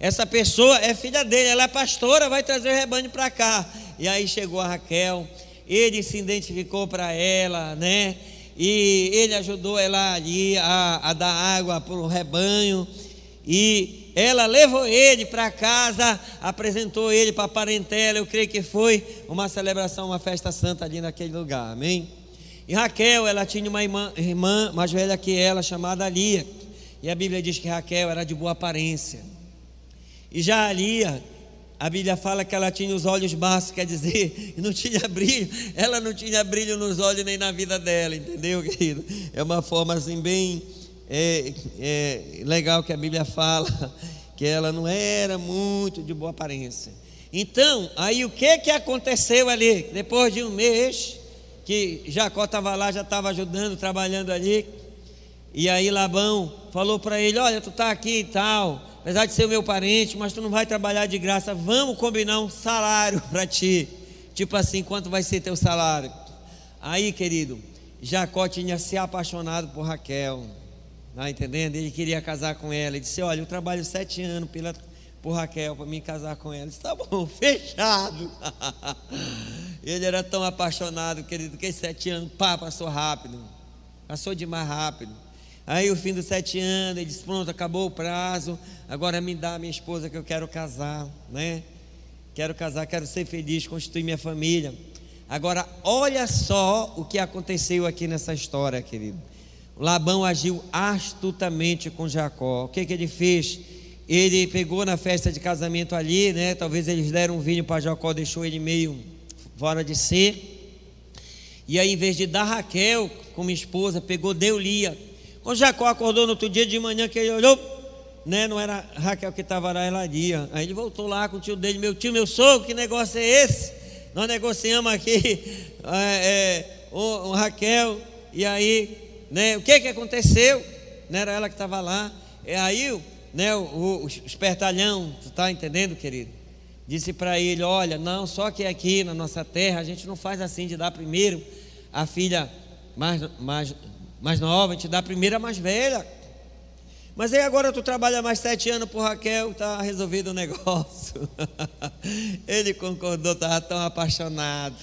Essa pessoa é filha dele, ela é pastora, vai trazer o rebanho para cá. E aí chegou a Raquel, ele se identificou para ela, né? E ele ajudou ela ali a, a dar água para o rebanho. E ela levou ele para casa, apresentou ele para a parentela. Eu creio que foi uma celebração, uma festa santa ali naquele lugar. Amém? E Raquel, ela tinha uma irmã, irmã mais velha que ela, chamada Lia. E a Bíblia diz que Raquel era de boa aparência. E já a Lia, a Bíblia fala que ela tinha os olhos baços, quer dizer, não tinha brilho. Ela não tinha brilho nos olhos nem na vida dela, entendeu, querido? É uma forma assim bem é, é legal que a Bíblia fala que ela não era muito de boa aparência. Então, aí o que que aconteceu ali? Depois de um mês que Jacó estava lá, já estava ajudando, trabalhando ali, e aí Labão falou para ele: Olha, tu está aqui e tal, apesar de ser meu parente, mas tu não vai trabalhar de graça, vamos combinar um salário para ti. Tipo assim, quanto vai ser teu salário? Aí, querido, Jacó tinha se apaixonado por Raquel. Tá entendendo? Ele queria casar com ela. Ele disse: Olha, eu trabalho sete anos pela, por Raquel para me casar com ela. Ele disse: Tá bom, fechado. ele era tão apaixonado, querido, que sete anos, pá, passou rápido. Passou demais rápido. Aí, o fim dos sete anos, ele disse: Pronto, acabou o prazo. Agora me dá a minha esposa que eu quero casar, né? Quero casar, quero ser feliz, constituir minha família. Agora, olha só o que aconteceu aqui nessa história, querido. Labão agiu astutamente com Jacó. O que, que ele fez? Ele pegou na festa de casamento ali, né? Talvez eles deram um vinho para Jacó, deixou ele meio fora de ser. E aí, em vez de dar Raquel como esposa, pegou, deu Lia. Quando Jacó acordou no outro dia de manhã, que ele olhou, né? Não era Raquel que estava lá, era Lia. Aí ele voltou lá com o tio dele, meu tio, meu sogro, que negócio é esse? Nós negociamos aqui é, é, o, o Raquel, e aí né? O que que aconteceu? Não era ela que estava lá. E aí, né, o, o, o espertalhão, tu está entendendo, querido? Disse para ele: Olha, não, só que aqui na nossa terra a gente não faz assim de dar primeiro a filha mais, mais, mais nova, a gente dá a mais velha. Mas aí agora tu trabalha mais sete anos por Raquel, tá resolvido o negócio. ele concordou, estava tão apaixonado.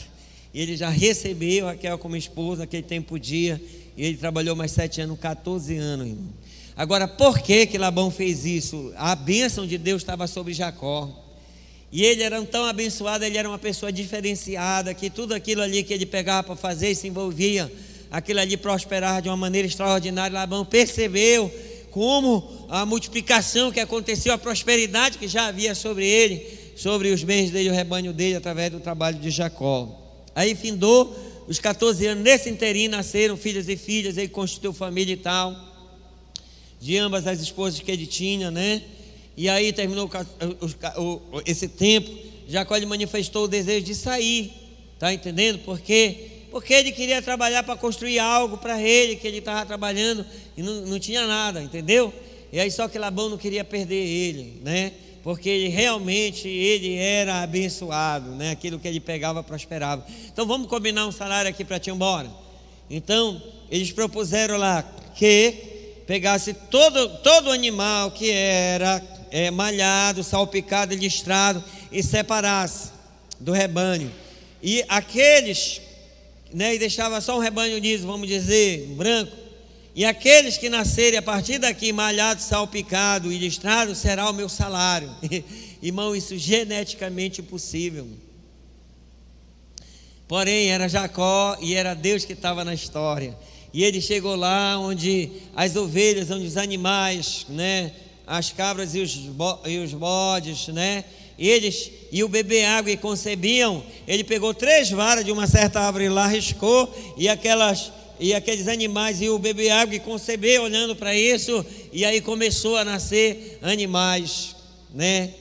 E ele já recebeu Raquel como esposa, naquele tempo podia. E ele trabalhou mais sete anos, 14 anos, irmão. Agora, por que que Labão fez isso? A bênção de Deus estava sobre Jacó. E ele era tão abençoado, ele era uma pessoa diferenciada, que tudo aquilo ali que ele pegava para fazer e se envolvia, aquilo ali prosperava de uma maneira extraordinária. Labão percebeu como a multiplicação que aconteceu, a prosperidade que já havia sobre ele, sobre os bens dele, o rebanho dele, através do trabalho de Jacó. Aí findou os 14 anos, nesse inteirinho nasceram filhos e filhas, ele constituiu família e tal, de ambas as esposas que ele tinha, né? E aí terminou esse tempo, Jacó lhe manifestou o desejo de sair, tá entendendo? Porque porque ele queria trabalhar para construir algo para ele, que ele estava trabalhando e não, não tinha nada, entendeu? E aí só que Labão não queria perder ele, né? Porque ele realmente ele era abençoado, né? Aquilo que ele pegava prosperava. Então vamos combinar um salário aqui para te ir embora. Então eles propuseram lá que pegasse todo todo animal que era é, malhado, salpicado listrado e separasse do rebanho. E aqueles, né, e deixava só um rebanho liso, vamos dizer, branco. E aqueles que nascerem a partir daqui malhado, salpicado e listrado será o meu salário. Irmão, isso geneticamente impossível. Porém, era Jacó e era Deus que estava na história. E ele chegou lá onde as ovelhas, onde os animais, né, as cabras e os, e os bodes, né? Eles e o beber água e concebiam. Ele pegou três varas de uma certa árvore lá, riscou e aquelas e aqueles animais o beber água e conceber olhando para isso e aí começou a nascer animais, né?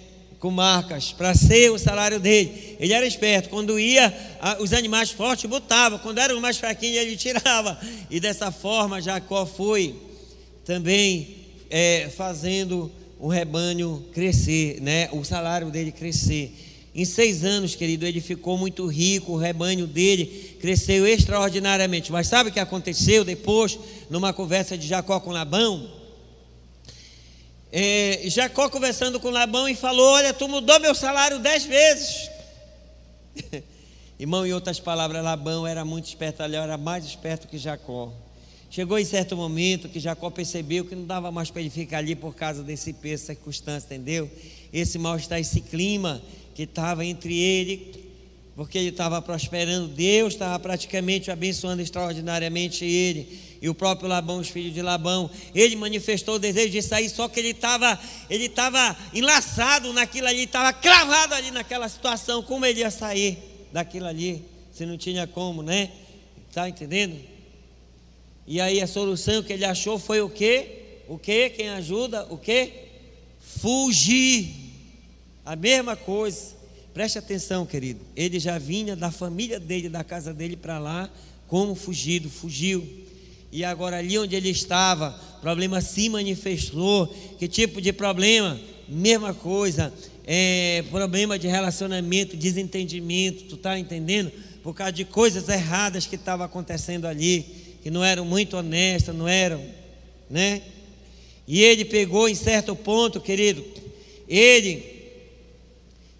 Com marcas para ser o salário dele. Ele era esperto. Quando ia os animais fortes botava, quando eram mais fraquinhos ele tirava. E dessa forma Jacó foi também é, fazendo o rebanho crescer, né? o salário dele crescer. Em seis anos, querido, ele ficou muito rico, o rebanho dele cresceu extraordinariamente. Mas sabe o que aconteceu depois, numa conversa de Jacó com Labão? É, Jacó conversando com Labão e falou: Olha, tu mudou meu salário dez vezes. Irmão, em outras palavras, Labão era muito esperto, ele era mais esperto que Jacó. Chegou em certo momento que Jacó percebeu que não dava mais para ele ficar ali por causa desse peso, circunstância, entendeu? Esse mal-estar, esse clima que estava entre ele, porque ele estava prosperando, Deus estava praticamente abençoando extraordinariamente ele. E o próprio Labão, os filhos de Labão, ele manifestou o desejo de sair, só que ele estava ele estava enlaçado naquilo ali, estava cravado ali naquela situação. Como ele ia sair daquilo ali? Se não tinha como, né? Está entendendo? E aí a solução que ele achou foi o quê? O quê? Quem ajuda? O quê? Fugir. A mesma coisa. Preste atenção, querido. Ele já vinha da família dele, da casa dele para lá, como fugido, fugiu. E agora ali onde ele estava, problema se manifestou. Que tipo de problema? Mesma coisa. É, problema de relacionamento, desentendimento, tu está entendendo? Por causa de coisas erradas que estavam acontecendo ali que não eram muito honestas, não eram, né? E ele pegou em certo ponto, querido, ele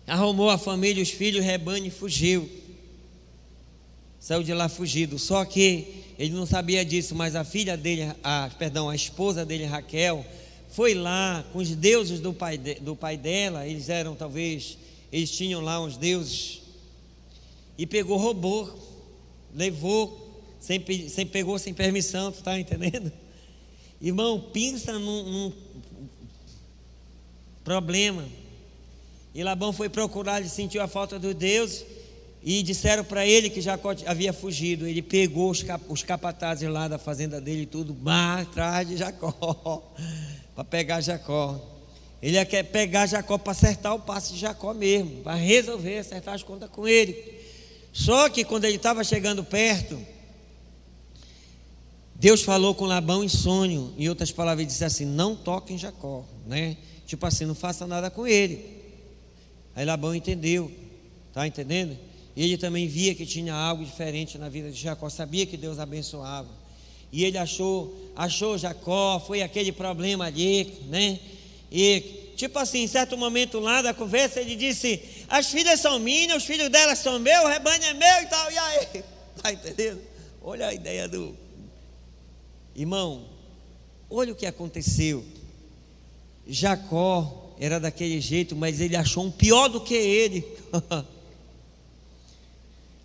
arrumou a família, os filhos, o rebanho e fugiu. Saiu de lá fugido. Só que ele não sabia disso, mas a filha dele, a, perdão, a esposa dele, Raquel, foi lá com os deuses do pai, de, do pai dela, eles eram talvez, eles tinham lá uns deuses, e pegou, roubou, levou sem, sem pegou sem permissão, tu está entendendo? Irmão, pensa num, num, problema. E Labão foi procurar, ele sentiu a falta dos deuses e disseram para ele que Jacó havia fugido. Ele pegou os, cap, os capatazes lá da fazenda dele e tudo, mais atrás de Jacó, para pegar Jacó. Ele quer pegar Jacó para acertar o passe de Jacó mesmo, para resolver, acertar as contas com ele. Só que quando ele estava chegando perto, Deus falou com Labão em sonho, em outras palavras, disse assim: Não toque em Jacó, né? Tipo assim, não faça nada com ele. Aí Labão entendeu, tá entendendo? E ele também via que tinha algo diferente na vida de Jacó, sabia que Deus abençoava. E ele achou, achou Jacó, foi aquele problema ali, né? E tipo assim, em certo momento lá da conversa, ele disse: As filhas são minhas, os filhos dela são meus, o rebanho é meu e tal. E aí? Tá entendendo? Olha a ideia do. Irmão, olha o que aconteceu. Jacó era daquele jeito, mas ele achou um pior do que ele.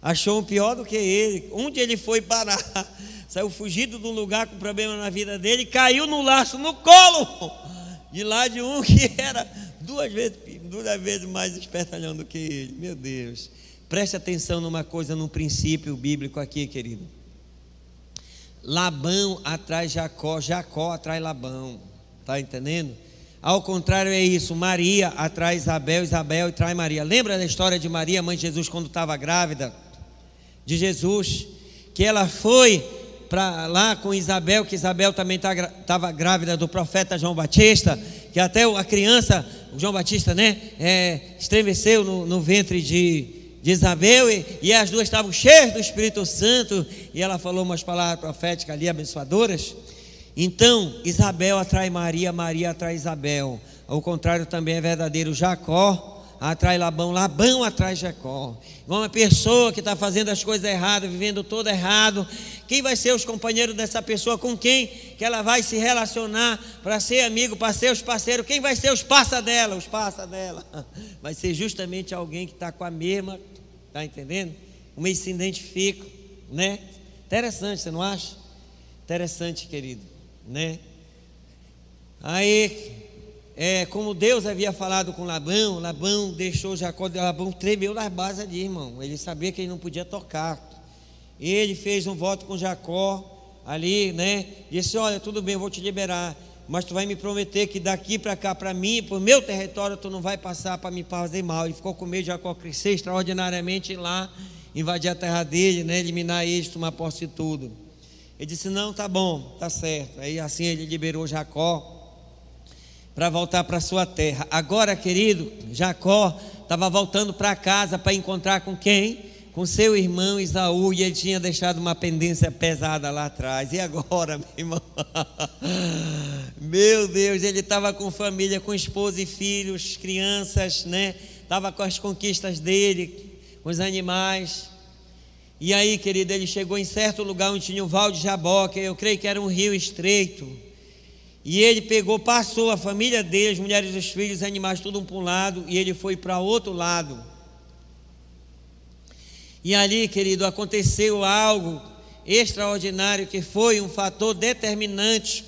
achou um pior do que ele. Onde ele foi parar? Saiu fugido de um lugar com problema na vida dele, caiu no laço, no colo de lá de um que era duas vezes, duas vezes mais espertalhão do que ele. Meu Deus. Preste atenção numa coisa, num princípio bíblico aqui, querido. Labão atrai Jacó, Jacó atrai Labão. Está entendendo? Ao contrário é isso, Maria atrai Isabel, Isabel atrai Maria. Lembra da história de Maria, mãe de Jesus, quando estava grávida de Jesus? Que ela foi para lá com Isabel, que Isabel também estava tá, grávida do profeta João Batista, que até a criança, o João Batista, né, é, estremeceu no, no ventre de, de Isabel, e, e, as duas estavam cheias do Espírito Santo, e ela falou umas palavras proféticas ali, abençoadoras. Então, Isabel atrai Maria, Maria atrai Isabel. Ao contrário também é verdadeiro Jacó atrai Labão, Labão atrai Jacó. Uma pessoa que está fazendo as coisas erradas, vivendo todo errado, quem vai ser os companheiros dessa pessoa? Com quem que ela vai se relacionar para ser amigo, para ser os parceiros? Quem vai ser os passa dela? Os passa dela. Vai ser justamente alguém que está com a mesma, está entendendo? Um mês se identifica, né? Interessante, você não acha? Interessante, querido, né? Aí é, como Deus havia falado com Labão, Labão deixou Jacó, Labão tremeu nas bases ali, irmão. Ele sabia que ele não podia tocar. Ele fez um voto com Jacó ali, né? Disse: Olha, tudo bem, eu vou te liberar, mas tu vai me prometer que daqui para cá, para mim, para o meu território, tu não vai passar para me fazer mal. Ele ficou com medo de Jacó crescer extraordinariamente lá, invadir a terra dele, né? Eliminar isto, tomar posse de tudo. Ele disse: Não, tá bom, tá certo. Aí assim ele liberou Jacó para voltar para sua terra. Agora, querido, Jacó estava voltando para casa para encontrar com quem? Com seu irmão Isaú, e ele tinha deixado uma pendência pesada lá atrás. E agora, meu irmão? meu Deus, ele estava com família, com esposa e filhos, crianças, né? Estava com as conquistas dele, com os animais. E aí, querido, ele chegou em certo lugar onde tinha o Val de Jaboca, eu creio que era um rio estreito. E ele pegou, passou a família dele, as mulheres, os filhos, os animais, tudo um para um lado, e ele foi para outro lado. E ali, querido, aconteceu algo extraordinário que foi um fator determinante.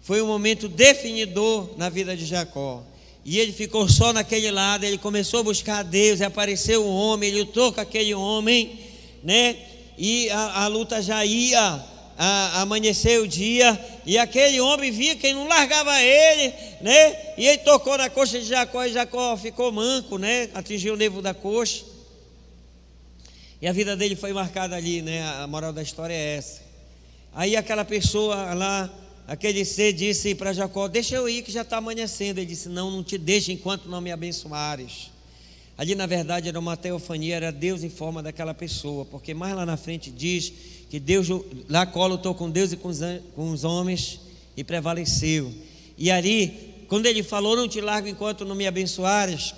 Foi um momento definidor na vida de Jacó. E ele ficou só naquele lado, ele começou a buscar a Deus, e apareceu um homem, ele lutou com aquele homem, né? E a, a luta já ia a, amanheceu o dia e aquele homem via que não largava ele, né? E ele tocou na coxa de Jacó e Jacó ficou manco, né? Atingiu o nervo da coxa. E a vida dele foi marcada ali, né? A moral da história é essa. Aí aquela pessoa lá, aquele ser disse para Jacó: Deixa eu ir que já está amanhecendo. Ele disse: Não, não te deixe enquanto não me abençoares. Ali na verdade era uma teofania, era Deus em forma daquela pessoa, porque mais lá na frente diz que Deus lá lutou com Deus e com os, com os homens e prevaleceu. E ali, quando ele falou, não te largo enquanto não me abençoares,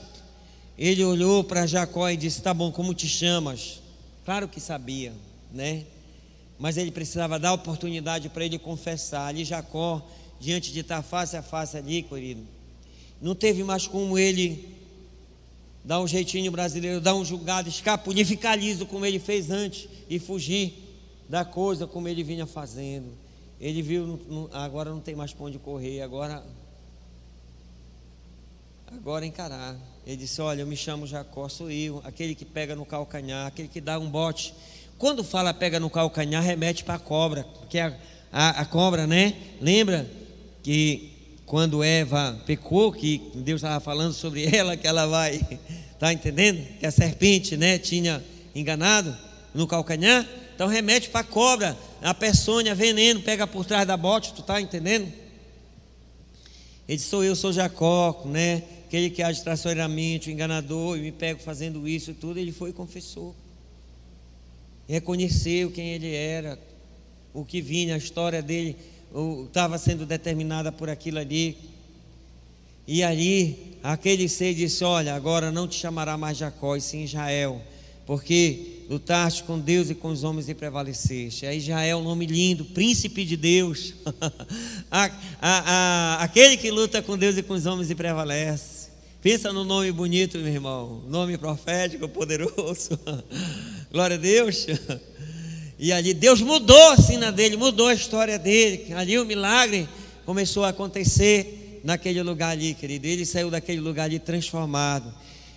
ele olhou para Jacó e disse: Tá bom, como te chamas? Claro que sabia, né? Mas ele precisava dar oportunidade para ele confessar. Ali, Jacó, diante de estar face a face ali, querido, não teve mais como ele dar um jeitinho brasileiro, dar um julgado, escapulir, ficar liso como ele fez antes e fugir da coisa como ele vinha fazendo. Ele viu, agora não tem mais para onde correr, agora agora encarar. Ele disse: Olha, eu me chamo Jacó, sou eu, aquele que pega no calcanhar, aquele que dá um bote. Quando fala pega no calcanhar, remete para a cobra, que é a, a, a, cobra, né? Lembra que quando Eva pecou, que Deus estava falando sobre ela, que ela vai, tá entendendo? Que a serpente, né, tinha enganado no calcanhar. Então remete para cobra, a peçonha, veneno, pega por trás da bote, tu está entendendo? Ele disse, sou eu, sou Jacó, né? Aquele que age traiçoeiramente, o enganador, e me pego fazendo isso e tudo. Ele foi e confessou. Reconheceu quem ele era. o que vinha, a história dele estava sendo determinada por aquilo ali. E ali, aquele ser disse: Olha, agora não te chamará mais Jacó, e sim Israel, porque lutaste com Deus e com os homens e prevaleceste. Aí Israel, nome lindo, príncipe de Deus, a, a, a, aquele que luta com Deus e com os homens e prevalece. Pensa no nome bonito, meu irmão, nome profético, poderoso. Glória a Deus. E ali Deus mudou a sina dele, mudou a história dele. Ali o milagre começou a acontecer naquele lugar ali, querido. Ele saiu daquele lugar ali transformado.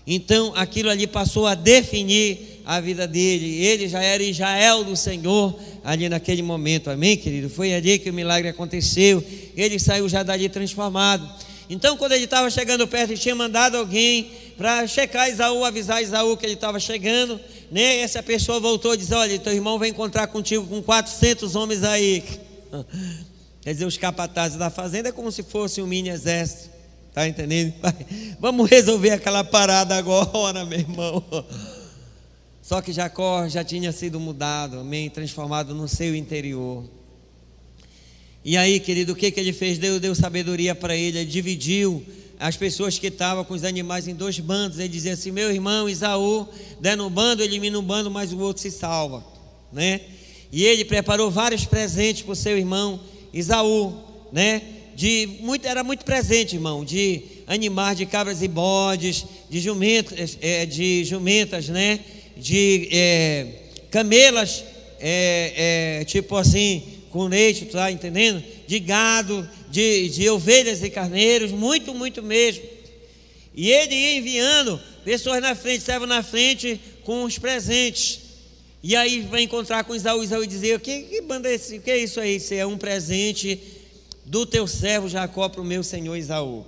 Então aquilo ali passou a definir a vida dele. Ele já era Israel do Senhor ali naquele momento. Amém, querido? Foi ali que o milagre aconteceu. Ele saiu já dali transformado. Então, quando ele estava chegando perto, ele tinha mandado alguém para checar Isaú, avisar Isaú que ele estava chegando. Né? Essa pessoa voltou e disse: Olha, teu irmão vai encontrar contigo com 400 homens aí. Quer dizer, os capatazes da fazenda é como se fosse um mini exército. Tá entendendo? Vamos resolver aquela parada agora, meu irmão. Só que Jacó já tinha sido mudado, amém? Transformado no seu interior. E aí, querido, o que, que ele fez? Deus deu sabedoria para ele, ele dividiu as pessoas que estavam com os animais em dois bandos. Ele dizia assim: Meu irmão Isaú, der no bando, elimina um bando, mas o outro se salva. Né? E ele preparou vários presentes para o seu irmão Isaú, né? De muito, era muito presente, irmão, de animais, de cabras e bodes, de jumentas, é, de jumentas, né? De é, camelas, é tipo assim, com leite, tá entendendo? De gado, de, de ovelhas e carneiros, muito, muito mesmo. E ele ia enviando pessoas na frente, servos na frente com os presentes. E aí vai encontrar com Isaú, Isaú dizia: que, que banda é esse? Que é isso aí? Isso é um presente do teu servo Jacó para o meu senhor Isaú.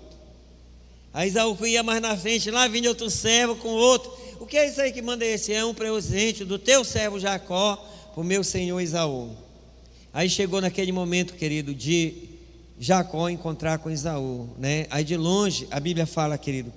Aí Isaú ia mais na frente, lá vinha outro servo com outro. O que é isso aí que manda esse? É um presente do teu servo Jacó para o meu senhor Isaú. Aí chegou naquele momento, querido, de Jacó encontrar com Isaú, né? Aí de longe, a Bíblia fala, querido,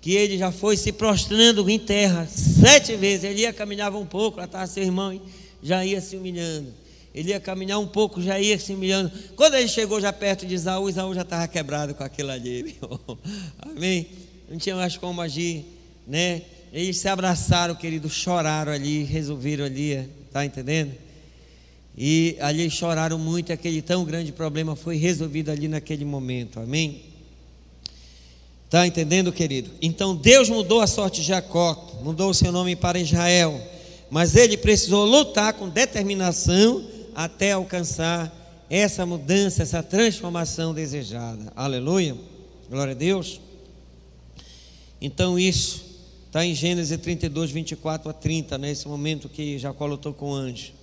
que ele já foi se prostrando em terra sete vezes. Ele ia caminhar um pouco, lá estava seu irmão, já ia se humilhando. Ele ia caminhar um pouco, já ia se humilhando. Quando ele chegou já perto de Isaú, Isaú já estava quebrado com aquilo ali. Amém? Não tinha mais como agir, né? Eles se abraçaram, querido, choraram ali, resolveram ali, tá entendendo? E ali choraram muito, aquele tão grande problema foi resolvido ali naquele momento, amém? Está entendendo, querido? Então Deus mudou a sorte de Jacó, mudou o seu nome para Israel, mas ele precisou lutar com determinação até alcançar essa mudança, essa transformação desejada. Aleluia, glória a Deus. Então isso está em Gênesis 32, 24 a 30, nesse momento que Jacó lutou com o anjo.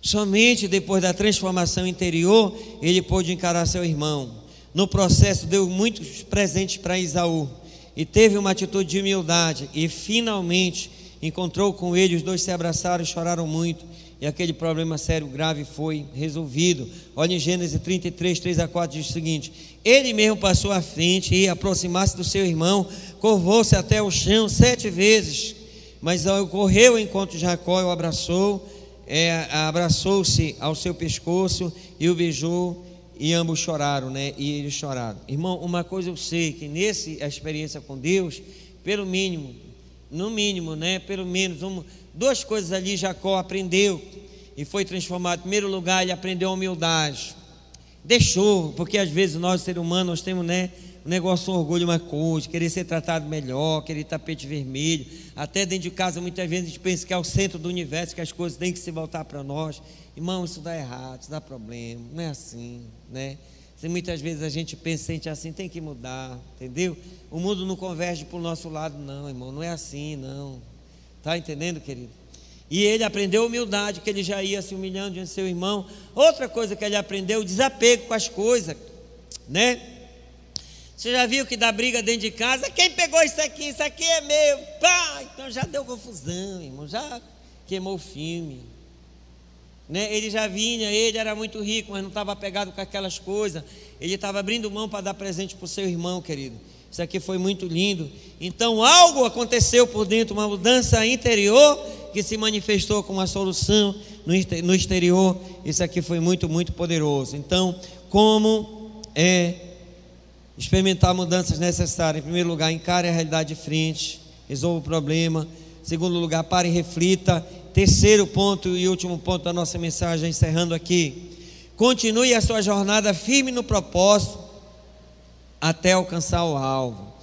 Somente depois da transformação interior ele pôde encarar seu irmão. No processo, deu muitos presentes para Isaú e teve uma atitude de humildade. E finalmente encontrou com ele, os dois se abraçaram e choraram muito. E aquele problema sério, grave foi resolvido. Olha em Gênesis 33, 3 a 4, diz o seguinte: Ele mesmo passou à frente e, aproximar-se do seu irmão, curvou-se até o chão sete vezes. Mas correu enquanto Jacó o abraçou é, abraçou-se ao seu pescoço e o beijou e ambos choraram, né? E eles choraram. Irmão, uma coisa eu sei que nesse experiência com Deus, pelo mínimo, no mínimo, né? Pelo menos uma, duas coisas ali Jacó aprendeu e foi transformado. Em primeiro lugar, ele aprendeu a humildade. Deixou, porque às vezes nós, seres humanos, nós temos, né? O negócio um orgulho uma coisa, querer ser tratado melhor, querer tapete vermelho. Até dentro de casa, muitas vezes a gente pensa que é o centro do universo, que as coisas têm que se voltar para nós. Irmão, isso dá errado, isso dá problema. Não é assim, né? Se muitas vezes a gente pensa, sente assim, tem que mudar, entendeu? O mundo não converge para o nosso lado, não, irmão. Não é assim, não. Tá entendendo, querido? E ele aprendeu humildade, que ele já ia se humilhando diante do seu irmão. Outra coisa que ele aprendeu, desapego com as coisas, né? Você já viu que dá briga dentro de casa? Quem pegou isso aqui? Isso aqui é meu. Pá! Então já deu confusão, irmão. Já queimou o filme. Né? Ele já vinha, ele era muito rico, mas não estava apegado com aquelas coisas. Ele estava abrindo mão para dar presente para o seu irmão, querido. Isso aqui foi muito lindo. Então algo aconteceu por dentro, uma mudança interior que se manifestou com uma solução no exterior. Isso aqui foi muito, muito poderoso. Então, como é experimentar mudanças necessárias? Em primeiro lugar, encare a realidade de frente, resolva o problema. Em segundo lugar, pare e reflita. Terceiro ponto e último ponto da nossa mensagem, encerrando aqui. Continue a sua jornada firme no propósito até alcançar o alvo.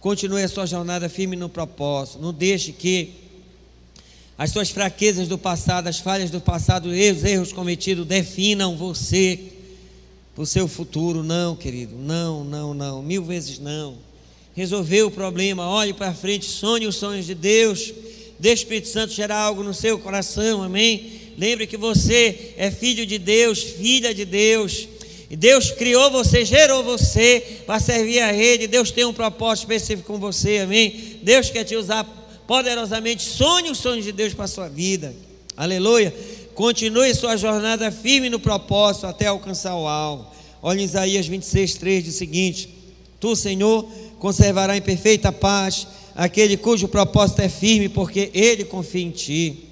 Continue a sua jornada firme no propósito. Não deixe que as suas fraquezas do passado, as falhas do passado, os erros, cometidos definam você para o seu futuro. Não, querido, não, não, não, mil vezes não. Resolveu o problema, olhe para frente, sonhe os sonhos de Deus. Deixe Espírito Santo gerar algo no seu coração, amém? Lembre que você é filho de Deus, filha de Deus. E Deus criou você, gerou você para servir a Ele. Deus tem um propósito específico com você, amém? Deus quer te usar poderosamente. Sonhe os sonhos de Deus para a sua vida, aleluia. Continue sua jornada firme no propósito até alcançar o alvo. Olha em Isaías 26, 3, diz o seguinte: Tu, Senhor, conservará em perfeita paz aquele cujo propósito é firme, porque ele confia em ti.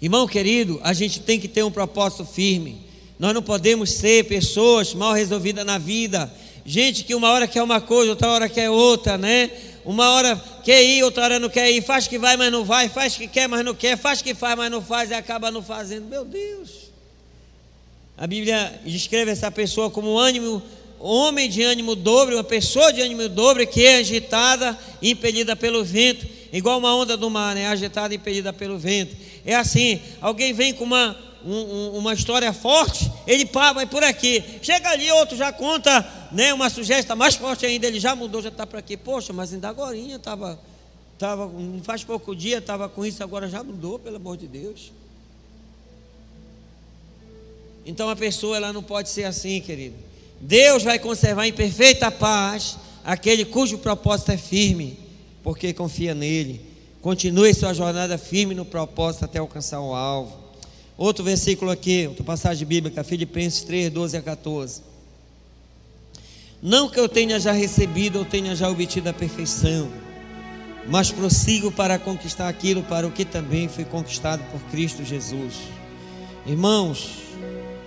Irmão querido, a gente tem que ter um propósito firme. Nós não podemos ser pessoas mal resolvidas na vida. Gente que uma hora quer uma coisa, outra hora quer outra, né? Uma hora quer ir, outra hora não quer ir. Faz que vai, mas não vai. Faz que quer, mas não quer. Faz que faz, mas não faz. E acaba não fazendo. Meu Deus. A Bíblia descreve essa pessoa como um ânimo, homem de ânimo dobre, uma pessoa de ânimo dobre que é agitada e impelida pelo vento, igual uma onda do mar, né? Agitada e impelida pelo vento. É assim, alguém vem com uma um, uma história forte, ele pá, vai por aqui. Chega ali, outro já conta né, uma sugestão mais forte ainda, ele já mudou, já está para aqui. Poxa, mas ainda agora estava, tava, faz pouco dia, estava com isso, agora já mudou, pelo amor de Deus. Então a pessoa ela não pode ser assim, querido. Deus vai conservar em perfeita paz aquele cujo propósito é firme, porque confia nele. Continue sua jornada firme no propósito até alcançar o alvo. Outro versículo aqui, outra passagem bíblica, Filipenses 3, 12 a 14. Não que eu tenha já recebido ou tenha já obtido a perfeição, mas prossigo para conquistar aquilo para o que também foi conquistado por Cristo Jesus. Irmãos,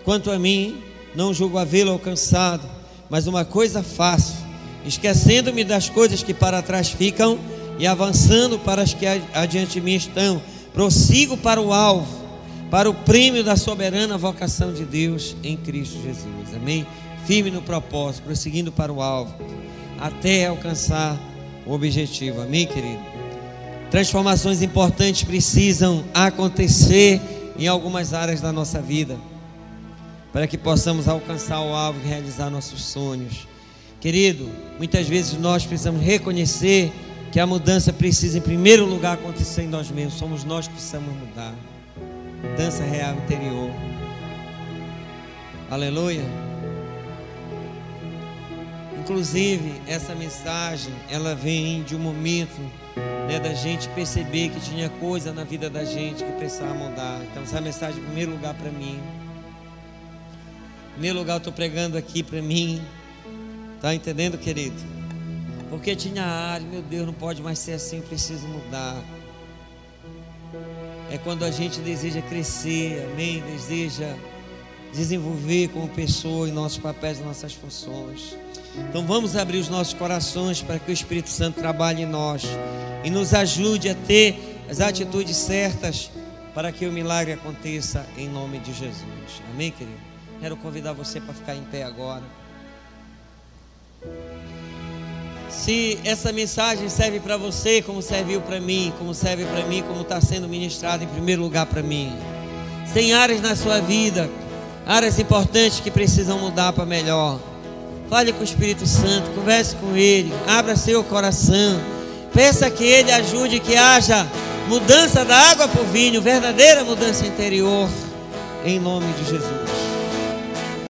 quanto a mim, não julgo havê-lo alcançado, mas uma coisa faço, esquecendo-me das coisas que para trás ficam e avançando para as que adiante de mim estão, prossigo para o alvo para o prêmio da soberana vocação de Deus em Cristo Jesus. Amém? Firme no propósito, prosseguindo para o alvo, até alcançar o objetivo. Amém, querido? Transformações importantes precisam acontecer em algumas áreas da nossa vida, para que possamos alcançar o alvo e realizar nossos sonhos. Querido, muitas vezes nós precisamos reconhecer que a mudança precisa, em primeiro lugar, acontecer em nós mesmos. Somos nós que precisamos mudar mudança real interior. Aleluia. Inclusive, essa mensagem, ela vem de um momento né, da gente perceber que tinha coisa na vida da gente que precisava mudar. Então, essa mensagem, em primeiro lugar, para mim. Em primeiro lugar, eu estou pregando aqui para mim. Tá entendendo, querido? Porque tinha área, meu Deus, não pode mais ser assim, eu preciso mudar é quando a gente deseja crescer, amém? Deseja desenvolver como pessoa em nossos papéis, em nossas funções. Então vamos abrir os nossos corações para que o Espírito Santo trabalhe em nós e nos ajude a ter as atitudes certas para que o milagre aconteça em nome de Jesus. Amém, querido? Quero convidar você para ficar em pé agora. Se essa mensagem serve para você, como serviu para mim, como serve para mim, como está sendo ministrado em primeiro lugar para mim. Tem áreas na sua vida, áreas importantes que precisam mudar para melhor. Fale com o Espírito Santo, converse com Ele, abra seu coração. Peça que Ele ajude que haja mudança da água para o vinho, verdadeira mudança interior, em nome de Jesus.